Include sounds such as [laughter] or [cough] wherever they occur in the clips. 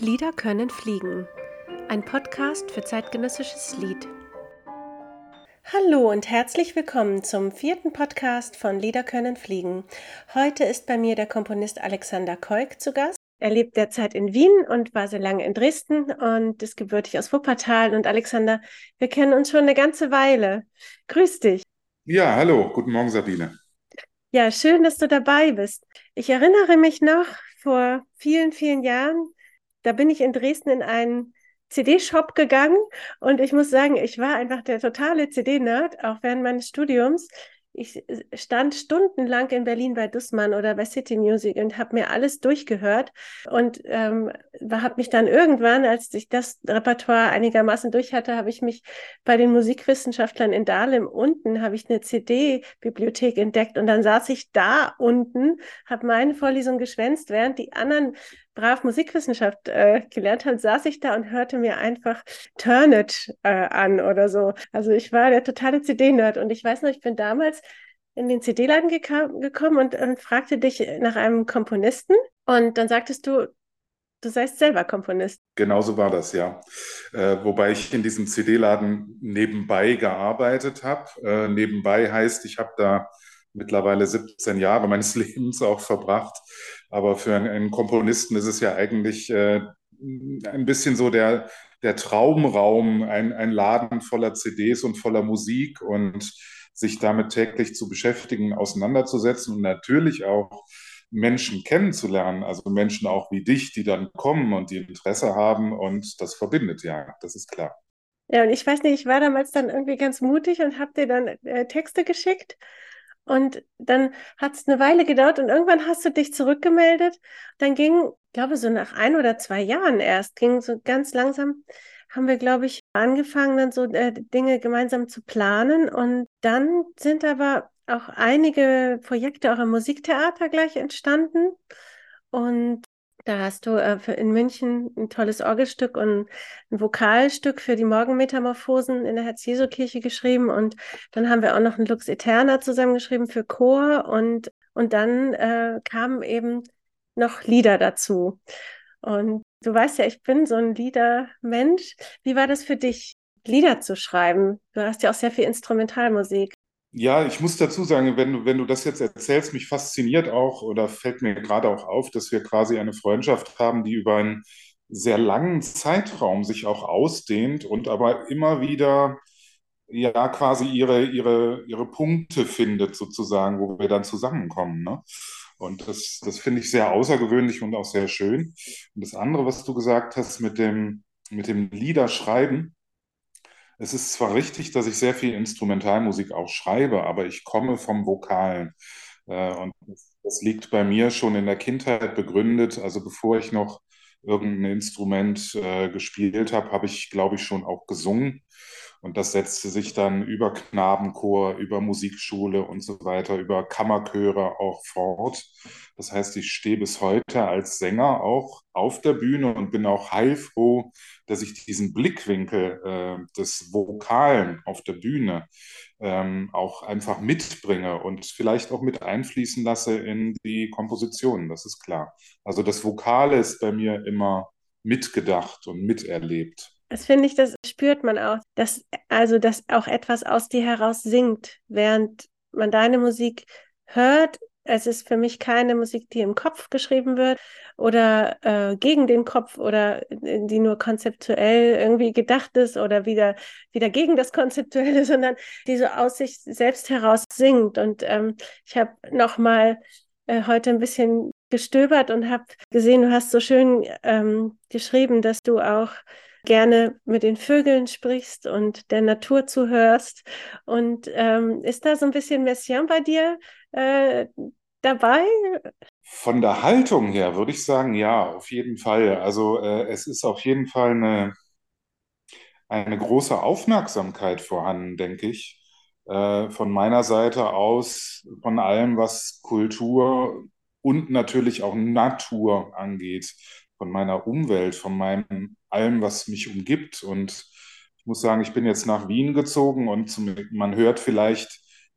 Lieder können fliegen. Ein Podcast für zeitgenössisches Lied. Hallo und herzlich willkommen zum vierten Podcast von Lieder können fliegen. Heute ist bei mir der Komponist Alexander Keuk zu Gast. Er lebt derzeit in Wien und war sehr lange in Dresden und ist gebürtig aus Wuppertal. Und Alexander, wir kennen uns schon eine ganze Weile. Grüß dich. Ja, hallo, guten Morgen, Sabine. Ja, schön, dass du dabei bist. Ich erinnere mich noch vor vielen, vielen Jahren, da bin ich in Dresden in einen CD-Shop gegangen und ich muss sagen, ich war einfach der totale CD-Nerd, auch während meines Studiums. Ich stand stundenlang in Berlin bei Dussmann oder bei City Music und habe mir alles durchgehört und ähm, habe mich dann irgendwann, als ich das Repertoire einigermaßen durch hatte, habe ich mich bei den Musikwissenschaftlern in Dahlem unten, habe ich eine CD-Bibliothek entdeckt und dann saß ich da unten, habe meine Vorlesung geschwänzt, während die anderen brav Musikwissenschaft äh, gelernt habe, saß ich da und hörte mir einfach Turnet äh, an oder so. Also ich war der totale CD-Nerd und ich weiß noch, ich bin damals in den CD-Laden gekommen und, und fragte dich nach einem Komponisten und dann sagtest du, Du seist selber Komponist. Genauso war das, ja. Äh, wobei ich in diesem CD-Laden nebenbei gearbeitet habe. Äh, nebenbei heißt, ich habe da mittlerweile 17 Jahre meines [laughs] Lebens auch verbracht. Aber für einen, Komponisten ist es ja eigentlich äh, ein bisschen so der, der Traumraum, ein, ein Laden voller CDs und voller Musik und sich damit täglich zu beschäftigen, auseinanderzusetzen und natürlich auch Menschen kennenzulernen, also Menschen auch wie dich, die dann kommen und die Interesse haben und das verbindet ja, das ist klar. Ja, und ich weiß nicht, ich war damals dann irgendwie ganz mutig und habe dir dann äh, Texte geschickt und dann hat es eine Weile gedauert und irgendwann hast du dich zurückgemeldet. Dann ging, ich glaube, so nach ein oder zwei Jahren erst, ging so ganz langsam, haben wir, glaube ich, angefangen, dann so äh, Dinge gemeinsam zu planen. Und dann sind aber auch einige Projekte auch im Musiktheater gleich entstanden. Und da hast du äh, in München ein tolles Orgelstück und ein Vokalstück für die Morgenmetamorphosen in der Herz-Jesu-Kirche geschrieben. Und dann haben wir auch noch ein Lux Eterna zusammengeschrieben für Chor. Und, und dann äh, kamen eben noch Lieder dazu. Und du weißt ja, ich bin so ein Liedermensch. Wie war das für dich, Lieder zu schreiben? Du hast ja auch sehr viel Instrumentalmusik. Ja, ich muss dazu sagen, wenn du, wenn du das jetzt erzählst, mich fasziniert auch oder fällt mir gerade auch auf, dass wir quasi eine Freundschaft haben, die über einen sehr langen Zeitraum sich auch ausdehnt und aber immer wieder ja quasi ihre, ihre, ihre Punkte findet, sozusagen, wo wir dann zusammenkommen. Ne? Und das, das finde ich sehr außergewöhnlich und auch sehr schön. Und das andere, was du gesagt hast mit dem, mit dem Liederschreiben, es ist zwar richtig, dass ich sehr viel Instrumentalmusik auch schreibe, aber ich komme vom Vokalen. Äh, und das, liegt bei mir schon in der Kindheit begründet. Also bevor ich noch irgendein Instrument äh, gespielt habe, habe ich, glaube ich, schon auch gesungen. Und das setzte sich dann über Knabenchor, über Musikschule und so weiter, über Kammerchöre auch fort. Das heißt, ich stehe bis heute als Sänger auch auf der Bühne und bin auch heilfroh, dass ich diesen Blickwinkel äh, des Vokalen auf der Bühne ähm, auch einfach mitbringe und vielleicht auch mit einfließen lasse in die Kompositionen. Das ist klar. Also das Vokale ist bei mir immer mitgedacht und miterlebt. Das finde ich, das spürt man auch, dass also dass auch etwas aus dir heraus singt, während man deine Musik hört. Es ist für mich keine Musik, die im Kopf geschrieben wird oder äh, gegen den Kopf oder die nur konzeptuell irgendwie gedacht ist oder wieder, wieder gegen das Konzeptuelle, [laughs] sondern die so aus sich selbst heraus singt. Und ähm, ich habe nochmal äh, heute ein bisschen gestöbert und habe gesehen, du hast so schön ähm, geschrieben, dass du auch gerne mit den Vögeln sprichst und der Natur zuhörst. Und ähm, ist da so ein bisschen Messiaen bei dir äh, dabei? Von der Haltung her würde ich sagen, ja, auf jeden Fall. Also äh, es ist auf jeden Fall eine, eine große Aufmerksamkeit vorhanden, denke ich. Äh, von meiner Seite aus, von allem, was Kultur und natürlich auch Natur angeht von meiner Umwelt, von meinem allem, was mich umgibt. Und ich muss sagen, ich bin jetzt nach Wien gezogen und zum, man hört vielleicht,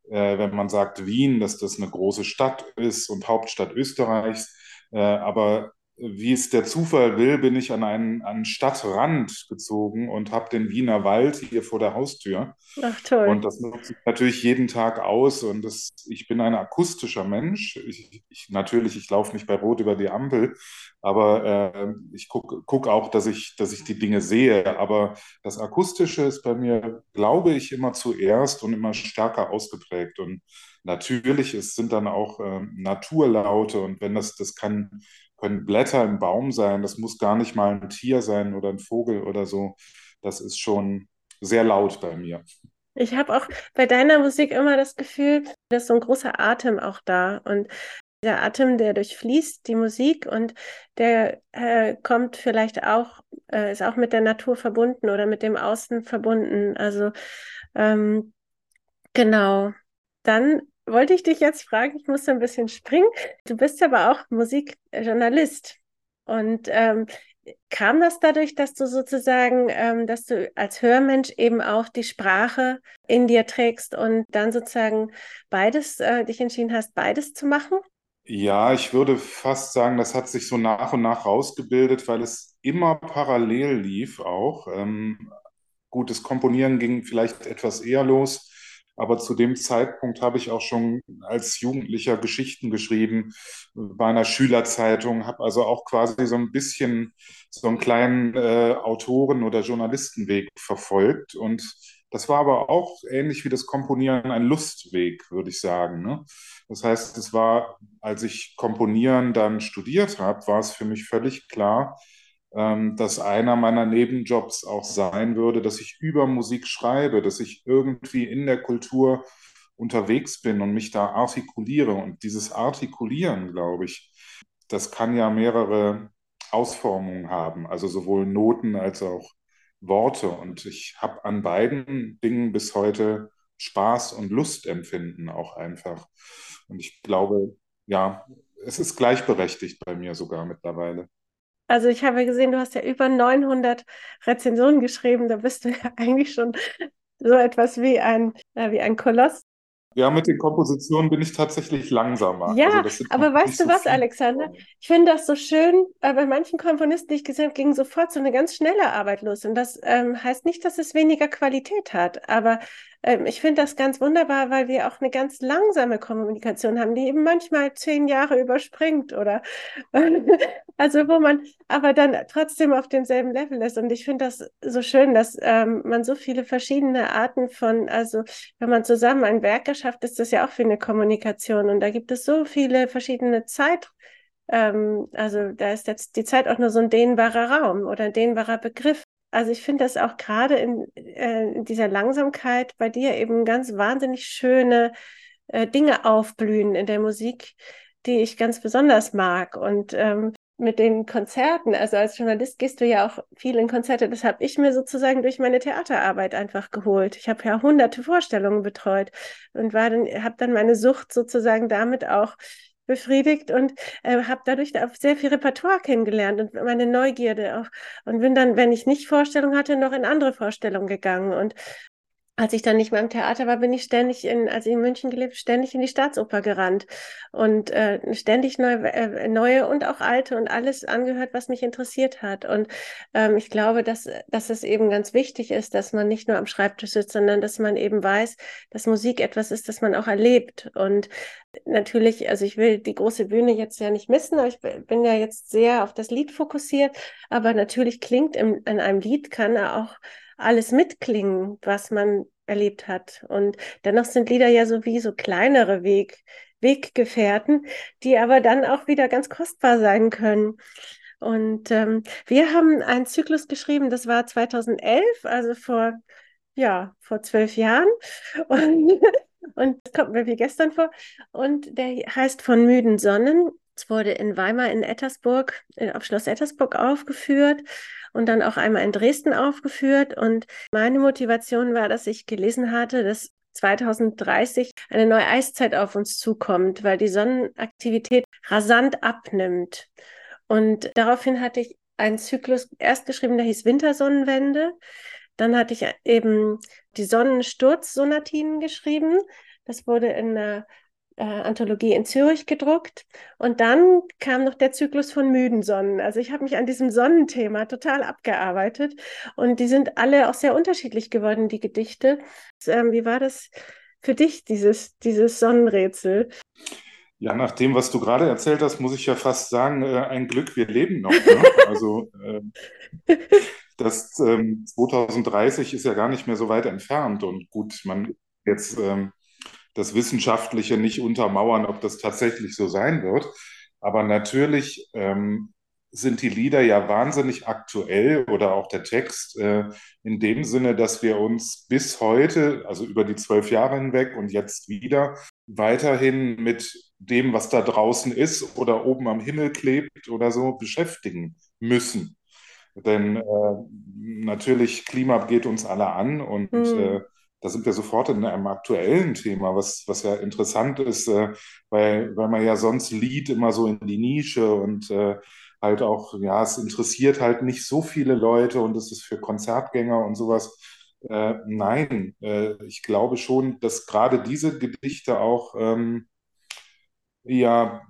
äh, wenn man sagt Wien, dass das eine große Stadt ist und Hauptstadt Österreichs. Äh, aber wie es der Zufall will, bin ich an einen, an Stadtrand gezogen und habe den Wiener Wald hier vor der Haustür. Ach toll. Und das nutze ich natürlich jeden Tag aus. Und das, ich bin ein akustischer Mensch. Ich, ich natürlich, ich laufe nicht bei Rot über die Ampel, aber äh, ich gucke guck auch, dass ich, dass ich die Dinge sehe. Aber das Akustische ist bei mir, glaube ich, immer zuerst und immer stärker ausgeprägt. Und natürlich, es sind dann auch äh, Naturlaute. Und wenn das, das kann können Blätter im Baum sein, das muss gar nicht mal ein Tier sein oder ein Vogel oder so. Das ist schon sehr laut bei mir. Ich habe auch bei deiner Musik immer das Gefühl, da ist so ein großer Atem auch da. Und der Atem, der durchfließt die Musik und der äh, kommt vielleicht auch, äh, ist auch mit der Natur verbunden oder mit dem Außen verbunden. Also ähm, genau. Dann wollte ich dich jetzt fragen, ich muss ein bisschen springen. Du bist aber auch Musikjournalist. Und ähm, kam das dadurch, dass du sozusagen, ähm, dass du als Hörmensch eben auch die Sprache in dir trägst und dann sozusagen beides, äh, dich entschieden hast, beides zu machen? Ja, ich würde fast sagen, das hat sich so nach und nach rausgebildet, weil es immer parallel lief auch. Ähm, gutes Komponieren ging vielleicht etwas eher los aber zu dem Zeitpunkt habe ich auch schon als Jugendlicher Geschichten geschrieben bei einer Schülerzeitung, habe also auch quasi so ein bisschen so einen kleinen äh, Autoren- oder Journalistenweg verfolgt. Und das war aber auch ähnlich wie das Komponieren ein Lustweg, würde ich sagen. Ne? Das heißt, es war, als ich Komponieren dann studiert habe, war es für mich völlig klar, dass einer meiner Nebenjobs auch sein würde, dass ich über Musik schreibe, dass ich irgendwie in der Kultur unterwegs bin und mich da artikuliere. Und dieses Artikulieren, glaube ich, das kann ja mehrere Ausformungen haben, also sowohl Noten als auch Worte. Und ich habe an beiden Dingen bis heute Spaß und Lustempfinden auch einfach. Und ich glaube, ja, es ist gleichberechtigt bei mir sogar mittlerweile. Also ich habe gesehen, du hast ja über 900 Rezensionen geschrieben. Da bist du ja [laughs] eigentlich schon so etwas wie ein, äh, wie ein Koloss. Ja, mit den Kompositionen bin ich tatsächlich langsamer. Ja, also aber weißt du so was, Alexander? Ich finde das so schön. Äh, bei manchen Komponisten, die ich gesehen habe, ging sofort so eine ganz schnelle Arbeit los. Und das ähm, heißt nicht, dass es weniger Qualität hat. Aber ähm, ich finde das ganz wunderbar, weil wir auch eine ganz langsame Kommunikation haben, die eben manchmal zehn Jahre überspringt oder [laughs] also wo man aber dann trotzdem auf demselben Level ist. Und ich finde das so schön, dass ähm, man so viele verschiedene Arten von, also wenn man zusammen ein Werk erschafft, ist das ja auch für eine Kommunikation. Und da gibt es so viele verschiedene Zeit. Ähm, also da ist jetzt die Zeit auch nur so ein dehnbarer Raum oder ein dehnbarer Begriff. Also ich finde das auch gerade in, äh, in, dieser Langsamkeit bei dir eben ganz wahnsinnig schöne äh, Dinge aufblühen in der Musik, die ich ganz besonders mag. Und ähm, mit den Konzerten, also als Journalist gehst du ja auch viel in Konzerte, das habe ich mir sozusagen durch meine Theaterarbeit einfach geholt. Ich habe ja hunderte Vorstellungen betreut und dann, habe dann meine Sucht sozusagen damit auch befriedigt und äh, habe dadurch auch sehr viel Repertoire kennengelernt und meine Neugierde auch. Und bin dann, wenn ich nicht Vorstellung hatte, noch in andere Vorstellungen gegangen und als ich dann nicht mehr im Theater war, bin ich ständig in, als ich in München gelebt, ständig in die Staatsoper gerannt und äh, ständig neu, äh, neue und auch alte und alles angehört, was mich interessiert hat. Und ähm, ich glaube, dass, dass es eben ganz wichtig ist, dass man nicht nur am Schreibtisch sitzt, sondern dass man eben weiß, dass Musik etwas ist, das man auch erlebt. Und natürlich, also ich will die große Bühne jetzt ja nicht missen, aber ich bin ja jetzt sehr auf das Lied fokussiert. Aber natürlich klingt im, in einem Lied kann er auch alles mitklingen, was man erlebt hat. Und dennoch sind Lieder ja so wie so kleinere Weg, Weggefährten, die aber dann auch wieder ganz kostbar sein können. Und ähm, wir haben einen Zyklus geschrieben, das war 2011, also vor, ja, vor zwölf Jahren. Und, und das kommt mir wie gestern vor. Und der heißt Von müden Sonnen. Es wurde in Weimar in Ettersburg, äh, auf Schloss Ettersburg aufgeführt und dann auch einmal in Dresden aufgeführt. Und meine Motivation war, dass ich gelesen hatte, dass 2030 eine neue Eiszeit auf uns zukommt, weil die Sonnenaktivität rasant abnimmt. Und daraufhin hatte ich einen Zyklus erst geschrieben, der hieß Wintersonnenwende. Dann hatte ich eben die Sonnensturzsonatinen geschrieben. Das wurde in einer äh, Anthologie in Zürich gedruckt. Und dann kam noch der Zyklus von müden Sonnen. Also ich habe mich an diesem Sonnenthema total abgearbeitet. Und die sind alle auch sehr unterschiedlich geworden, die Gedichte. Ähm, wie war das für dich, dieses, dieses Sonnenrätsel? Ja, nach dem, was du gerade erzählt hast, muss ich ja fast sagen, äh, ein Glück, wir leben noch. Ne? [laughs] Also äh, das ähm, 2030 ist ja gar nicht mehr so weit entfernt. Und gut, man jetzt ähm, das Wissenschaftliche nicht untermauern, ob das tatsächlich so sein wird. Aber natürlich ähm, sind die Lieder ja wahnsinnig aktuell oder auch der Text äh, in dem Sinne, dass wir uns bis heute, also über die zwölf Jahre hinweg und jetzt wieder, weiterhin mit dem, was da draußen ist oder oben am Himmel klebt oder so, beschäftigen müssen. Denn äh, natürlich, Klima geht uns alle an und mhm. äh, da sind wir sofort in einem aktuellen Thema, was, was ja interessant ist, äh, weil, weil man ja sonst Lied immer so in die Nische und äh, halt auch, ja, es interessiert halt nicht so viele Leute und es ist für Konzertgänger und sowas. Äh, nein, äh, ich glaube schon, dass gerade diese Gedichte auch ähm, ja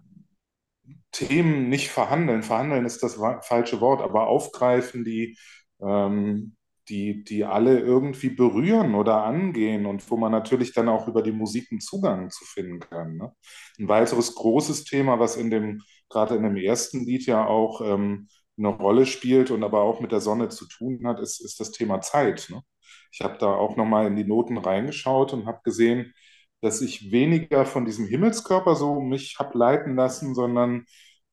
Themen nicht verhandeln. Verhandeln ist das falsche Wort, aber aufgreifen, die ähm, die, die alle irgendwie berühren oder angehen und wo man natürlich dann auch über die Musik einen Zugang zu finden kann. Ne? Ein weiteres großes Thema, was in dem, gerade in dem ersten Lied ja auch ähm, eine Rolle spielt und aber auch mit der Sonne zu tun hat, ist, ist das Thema Zeit. Ne? Ich habe da auch nochmal in die Noten reingeschaut und habe gesehen, dass ich weniger von diesem Himmelskörper so mich habe leiten lassen, sondern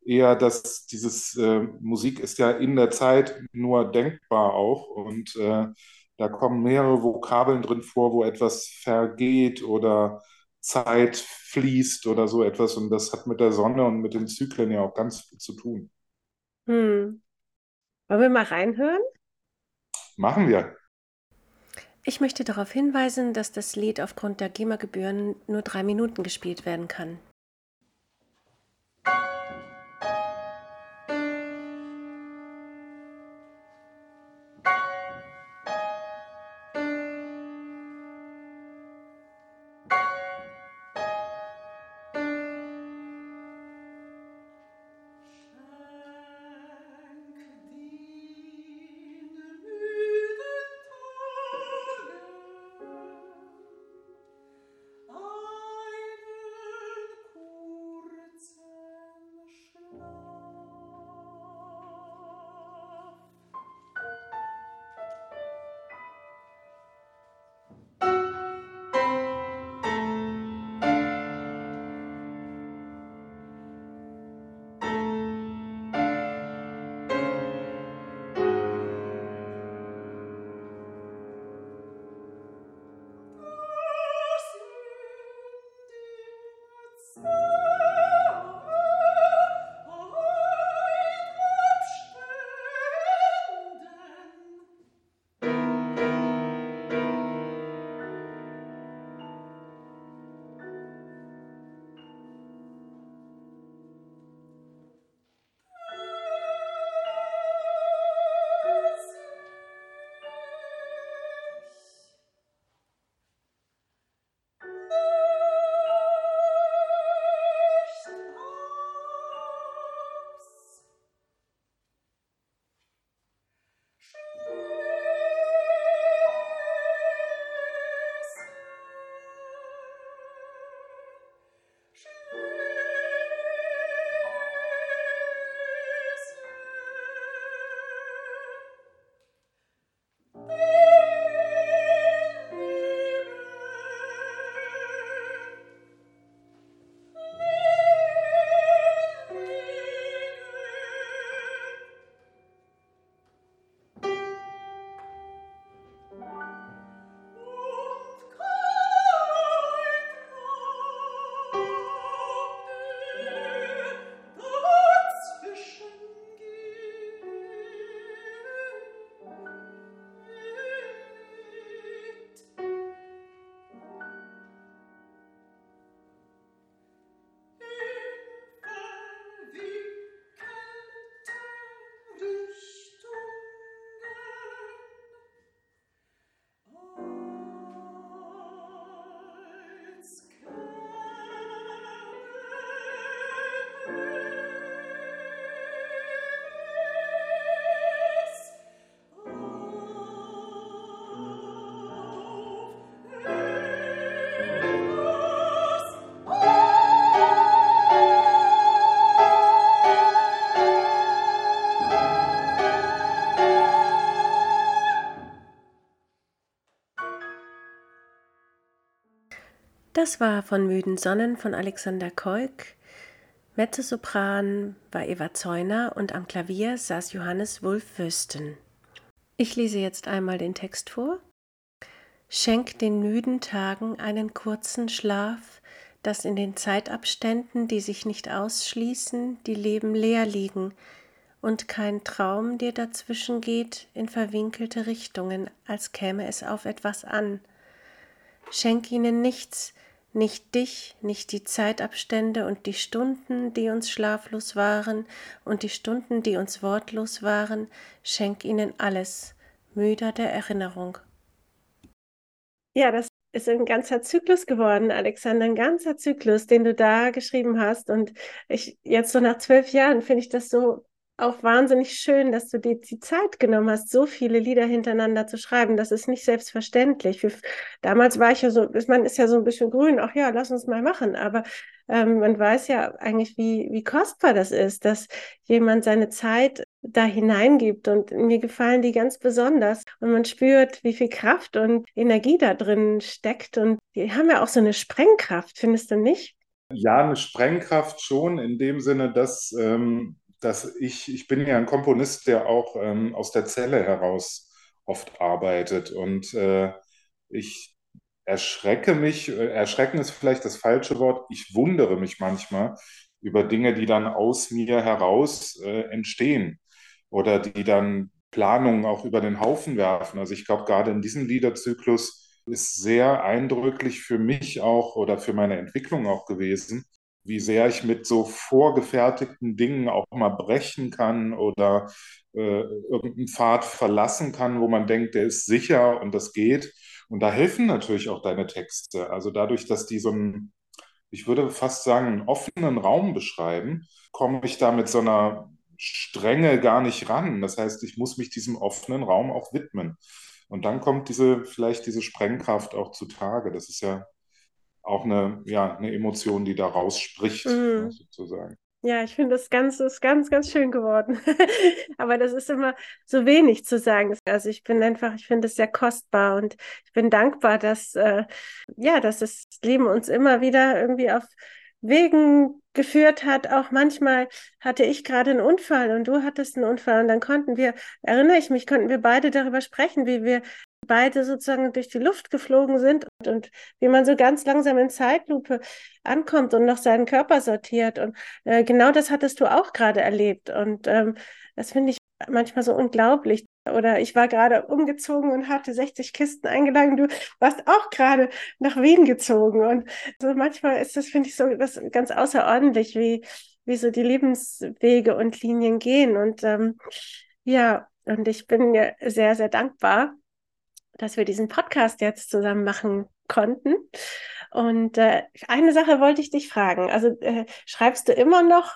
eher, dass dieses äh, Musik ist ja in der Zeit nur denkbar auch und äh, da kommen mehrere Vokabeln drin vor, wo etwas vergeht oder Zeit fließt oder so etwas und das hat mit der Sonne und mit den Zyklen ja auch ganz viel zu tun. Hm. Wollen wir mal reinhören? Machen wir. Ich möchte darauf hinweisen, dass das Lied aufgrund der GEMA-Gebühren nur drei Minuten gespielt werden kann. Das war von Müden Sonnen von Alexander Keuk. Mezzosopran war Eva Zeuner und am Klavier saß Johannes Wulf Wüsten. Ich lese jetzt einmal den Text vor. Schenk den müden Tagen einen kurzen Schlaf, dass in den Zeitabständen, die sich nicht ausschließen, die Leben leer liegen und kein Traum dir dazwischen geht in verwinkelte Richtungen, als käme es auf etwas an. Schenk ihnen nichts, nicht dich, nicht die Zeitabstände und die Stunden, die uns schlaflos waren, und die Stunden, die uns wortlos waren, schenk ihnen alles, müder der Erinnerung. Ja, das ist ein ganzer Zyklus geworden, Alexander, ein ganzer Zyklus, den du da geschrieben hast. Und ich jetzt so nach zwölf Jahren finde ich das so auch wahnsinnig schön, dass du dir die Zeit genommen hast, so viele Lieder hintereinander zu schreiben. Das ist nicht selbstverständlich. Für, damals war ich ja so, man ist ja so ein bisschen grün, ach ja, lass uns mal machen. Aber ähm, man weiß ja eigentlich, wie, wie kostbar das ist, dass jemand seine Zeit da hineingibt. Und mir gefallen die ganz besonders. Und man spürt, wie viel Kraft und Energie da drin steckt. Und die haben ja auch so eine Sprengkraft, findest du nicht? Ja, eine Sprengkraft schon, in dem Sinne, dass ähm, dass ich, ich bin ja ein Komponist, der auch ähm, aus der Zelle heraus oft arbeitet und äh, ich erschrecke mich, äh, erschrecken ist vielleicht das falsche Wort, ich wundere mich manchmal über Dinge, die dann aus mir heraus äh, entstehen oder die dann Planungen auch über den Haufen werfen. Also ich glaube, gerade in diesem Liederzyklus ist sehr eindrücklich für mich auch oder für meine Entwicklung auch gewesen, wie sehr ich mit so vorgefertigten Dingen auch mal brechen kann oder äh, irgendeinen Pfad verlassen kann, wo man denkt, der ist sicher und das geht. Und da helfen natürlich auch deine Texte. Also dadurch, dass die so einen, ich würde fast sagen, einen offenen Raum beschreiben, komme ich da mit so einer Strenge gar nicht ran. Das heißt, ich muss mich diesem offenen Raum auch widmen. Und dann kommt diese, vielleicht diese Sprengkraft auch zutage. Das ist ja auch eine, ja, eine Emotion, die da rausspricht, mhm. Ne, sozusagen. Ja, ich finde das ganz, ist ganz, ganz schön geworden. [laughs] Aber das ist immer so wenig zu sagen. Also ich bin einfach, ich finde es sehr kostbar und ich bin dankbar, dass, äh, ja, dass das Leben uns immer wieder irgendwie auf Wegen geführt hat. Auch manchmal hatte ich gerade einen Unfall und du hattest einen Unfall und dann konnten wir, erinnere ich mich, konnten wir beide darüber sprechen, wie wir beide sozusagen durch die Luft geflogen sind und, und wie man so ganz langsam in Zeitlupe ankommt und noch seinen Körper sortiert. Und äh, genau das hattest du auch gerade erlebt. Und ähm, das finde ich manchmal so unglaublich. Oder ich war gerade umgezogen und hatte 60 Kisten eingeladen. Du warst auch gerade nach Wien gezogen. Und so manchmal ist das, finde ich, so das ganz außerordentlich, wie, wie so die Lebenswege und Linien gehen. Und ähm, ja, und ich bin mir sehr, sehr dankbar, dass wir diesen Podcast jetzt zusammen machen konnten. Und äh, eine Sache wollte ich dich fragen. Also äh, schreibst du immer noch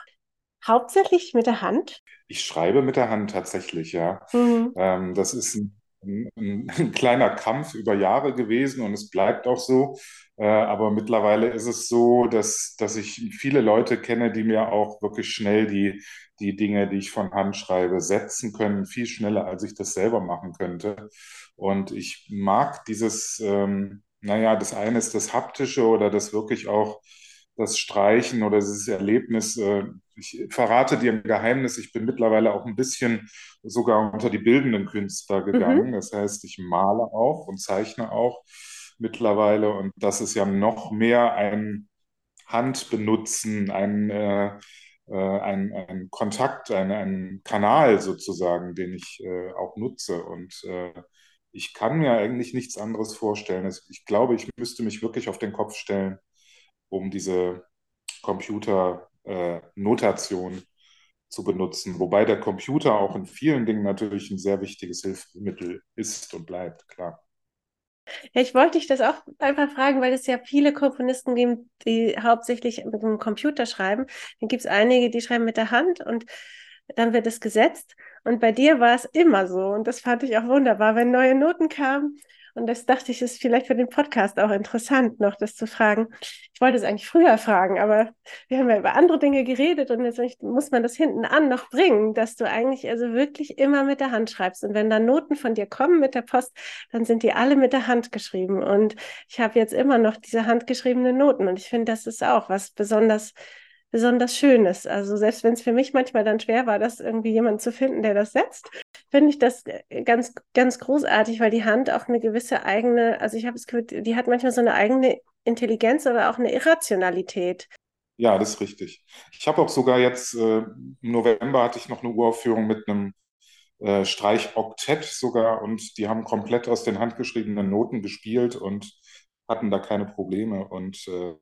hauptsächlich mit der Hand? Ich schreibe mit der Hand tatsächlich, ja. Mhm. Ähm, das ist ein, ein, ein, kleiner Kampf über Jahre gewesen und es bleibt auch so. Äh, aber mittlerweile ist es so, dass, dass ich viele Leute kenne, die mir auch wirklich schnell die, die Dinge, die ich von Hand schreibe, setzen können, viel schneller, als ich das selber machen könnte. Und ich mag dieses, ähm, naja, das eine ist das Haptische oder das wirklich auch das Streichen oder dieses Erlebnis. Äh, ich verrate dir ein Geheimnis, ich bin mittlerweile auch ein bisschen sogar unter die bildenden Künstler gegangen. Mhm. Das heißt, ich male auch und zeichne auch mittlerweile und das ist ja noch mehr ein Handbenutzen, ein, äh, äh, ein, ein Kontakt, ein, ein Kanal sozusagen, den ich äh, auch nutze und äh, ich kann mir eigentlich nichts anderes vorstellen. Ich glaube, ich müsste mich wirklich auf den Kopf stellen, um diese Computernotation äh, zu benutzen. Wobei der Computer auch in vielen Dingen natürlich ein sehr wichtiges Hilfsmittel ist und bleibt, klar. Ja, ich wollte dich das auch einfach fragen, weil es ja viele Komponisten gibt, die hauptsächlich mit dem Computer schreiben. Dann gibt es einige, die schreiben mit der Hand und dann wird es gesetzt. Und bei dir war es immer so. Und das fand ich auch wunderbar, wenn neue Noten kamen Und das dachte ich, ist vielleicht für den Podcast auch interessant, noch das zu fragen. Ich wollte es eigentlich früher fragen, aber wir haben ja über andere Dinge geredet und jetzt muss man das hinten an noch bringen, dass du eigentlich also wirklich immer mit der Hand schreibst. Und wenn dann Noten von dir kommen mit der Post, dann sind die alle mit der Hand geschrieben. Und ich habe jetzt immer noch diese handgeschriebenen Noten. Und ich finde, das ist auch was besonders besonders Schönes. Also selbst wenn es für mich manchmal dann schwer war, das irgendwie jemanden zu finden, der das setzt, finde ich das äh, ganz, ganz großartig, weil die Hand auch eine gewisse eigene, also ich habe es Gefühl, die hat manchmal so eine eigene Intelligenz, aber auch eine Irrationalität. Ja, das ist richtig. Ich habe auch sogar jetzt, äh, im November hatte ich noch eine Uraufführung mit einem äh, Streichoktett sogar und die haben komplett aus den handgeschriebenen Noten gespielt und hatten da keine Probleme. Und äh,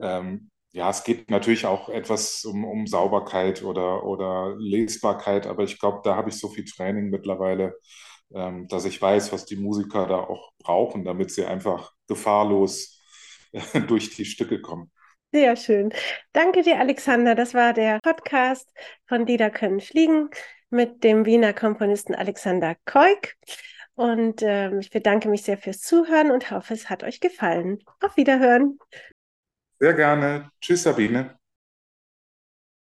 ähm, ja, es geht natürlich auch etwas um, um Sauberkeit oder, oder Lesbarkeit, aber ich glaube, da habe ich so viel Training mittlerweile, ähm, dass ich weiß, was die Musiker da auch brauchen, damit sie einfach gefahrlos [laughs] durch die Stücke kommen. Sehr schön. Danke dir, Alexander. Das war der Podcast von Lieder können fliegen mit dem Wiener Komponisten Alexander Keuk. Und äh, ich bedanke mich sehr fürs Zuhören und hoffe, es hat euch gefallen. Auf Wiederhören. Sehr gerne. Tschüss, Sabine.